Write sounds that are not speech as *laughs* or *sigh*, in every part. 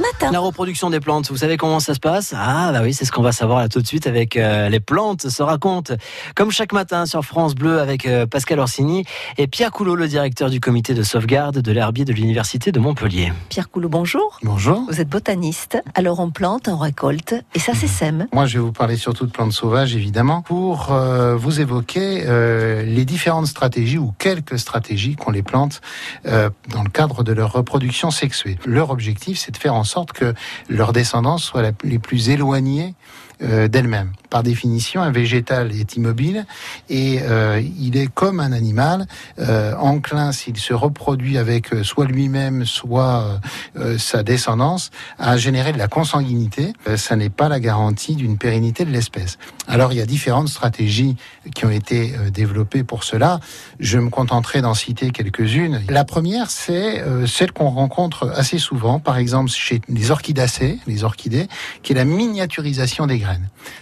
matin. La reproduction des plantes, vous savez comment ça se passe? Ah bah oui, c'est ce qu'on va savoir là tout de suite avec euh, Les plantes se racontent. Comme chaque matin sur France Bleu avec euh, Pascal Orsini et Pierre Coulot, le directeur du comité de sauvegarde de l'herbier de l'Université de Montpellier. Pierre Coulot, bonjour. Bonjour. Vous êtes botaniste, alors on plante, on récolte, et ça s'essaime. Moi, je vais vous parler surtout de plantes sauvages, évidemment, pour euh, vous évoquer euh, les différentes stratégies ou quelques stratégies qu'ont les plantes euh, dans le cadre de leur reproduction sexuée. Leur objectif, c'est de faire en sorte que leur descendance soit la, les plus éloignée euh, d'elle-même. Par définition, un végétal est immobile et euh, il est comme un animal, euh, enclin s'il se reproduit avec soit lui-même, soit sa descendance, à générer de la consanguinité. Ça n'est pas la garantie d'une pérennité de l'espèce. Alors il y a différentes stratégies qui ont été développées pour cela. Je me contenterai d'en citer quelques-unes. La première, c'est celle qu'on rencontre assez souvent, par exemple chez les orchidacées, les orchidées, qui est la miniaturisation des graines.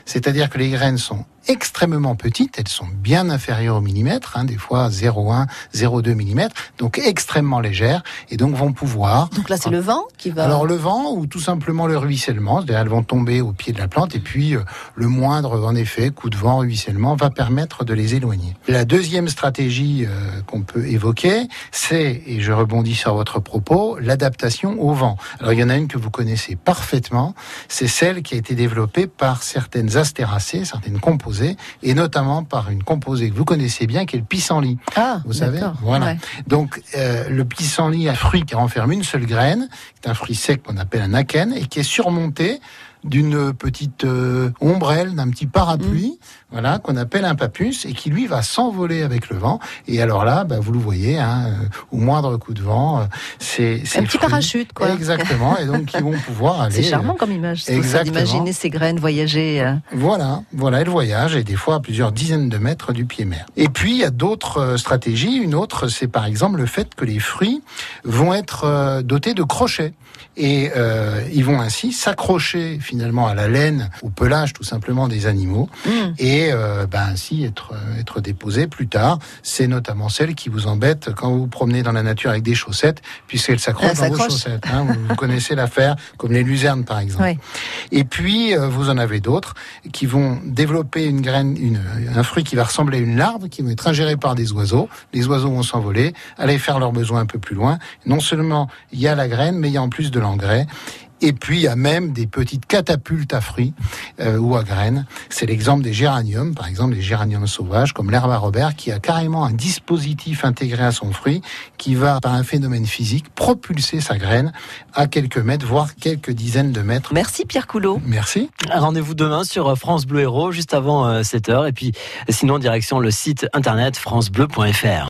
C'est-à-dire que les graines sont extrêmement petites, elles sont bien inférieures au millimètre, hein, des fois 0,1, 0,2 mm, donc extrêmement légères, et donc vont pouvoir... Donc là, c'est le vent qui va... Alors le vent ou tout simplement le ruissellement, c'est-à-dire elles vont tomber au pied de la plante, et puis euh, le moindre, en effet, coup de vent, ruissellement, va permettre de les éloigner. La deuxième stratégie euh, qu'on peut évoquer, c'est, et je rebondis sur votre propos, l'adaptation au vent. Alors il y en a une que vous connaissez parfaitement, c'est celle qui a été développée par certaines astéracées, certaines et notamment par une composée que vous connaissez bien, qui est le pissenlit. ah, Vous savez Voilà. ouais. Donc, euh, le pissenlit, un fruit qui renferme une seule graine, c'est un fruit sec qu'on appelle un akène, et qui est surmonté d'une petite euh, ombrelle, d'un petit parapluie, voilà, qu'on appelle un papus, et qui lui va s'envoler avec le vent. Et alors là, bah, vous le voyez, hein, euh, au moindre coup de vent, euh, c'est Un petit parachute, quoi. Exactement, et donc ils vont pouvoir *laughs* aller. C'est charmant comme image, Exactement. d'imaginer ces graines voyager. euh. Voilà, voilà, elle voyage et des fois à plusieurs dizaines de mètres du pied mer. Et puis il y a d'autres euh, stratégies. Une autre, c'est par exemple le fait que les fruits vont être euh, dotés de crochets et euh, ils vont ainsi s'accrocher finalement à la laine, au pelage tout simplement des animaux Mm. et euh, ben, ainsi être être déposés plus tard. C'est notamment celle qui vous embête quand vous vous promenez dans la nature avec des chaussettes, puisqu'elles s'accrochent Elles dans vos chaussettes. hein. vous, connaissez *laughs* l'affaire, comme les luzernes par exemple. Et puis, euh, vous en avez d'autres qui vont développer une graine, une, un fruit qui va ressembler à une larve, qui va être ingéré par des oiseaux. Les oiseaux vont s'envoler, aller faire leurs besoins un peu plus loin. Non seulement il y a la graine, mais il y a en plus de l'engrais. Et puis, il y a même des petites catapultes à fruits euh, ou à graines. C'est l'exemple des géraniums, par exemple, des géraniums sauvages, comme l'herbe à Robert, qui a carrément un dispositif intégré à son fruit qui va, par un phénomène physique, propulser sa graine à quelques mètres, voire quelques dizaines de mètres. Merci Pierre Coulot. Merci. Rendez-vous demain sur euh, France Bleu Héros juste avant 7h et puis sinon direction le site internet francebleu.fr.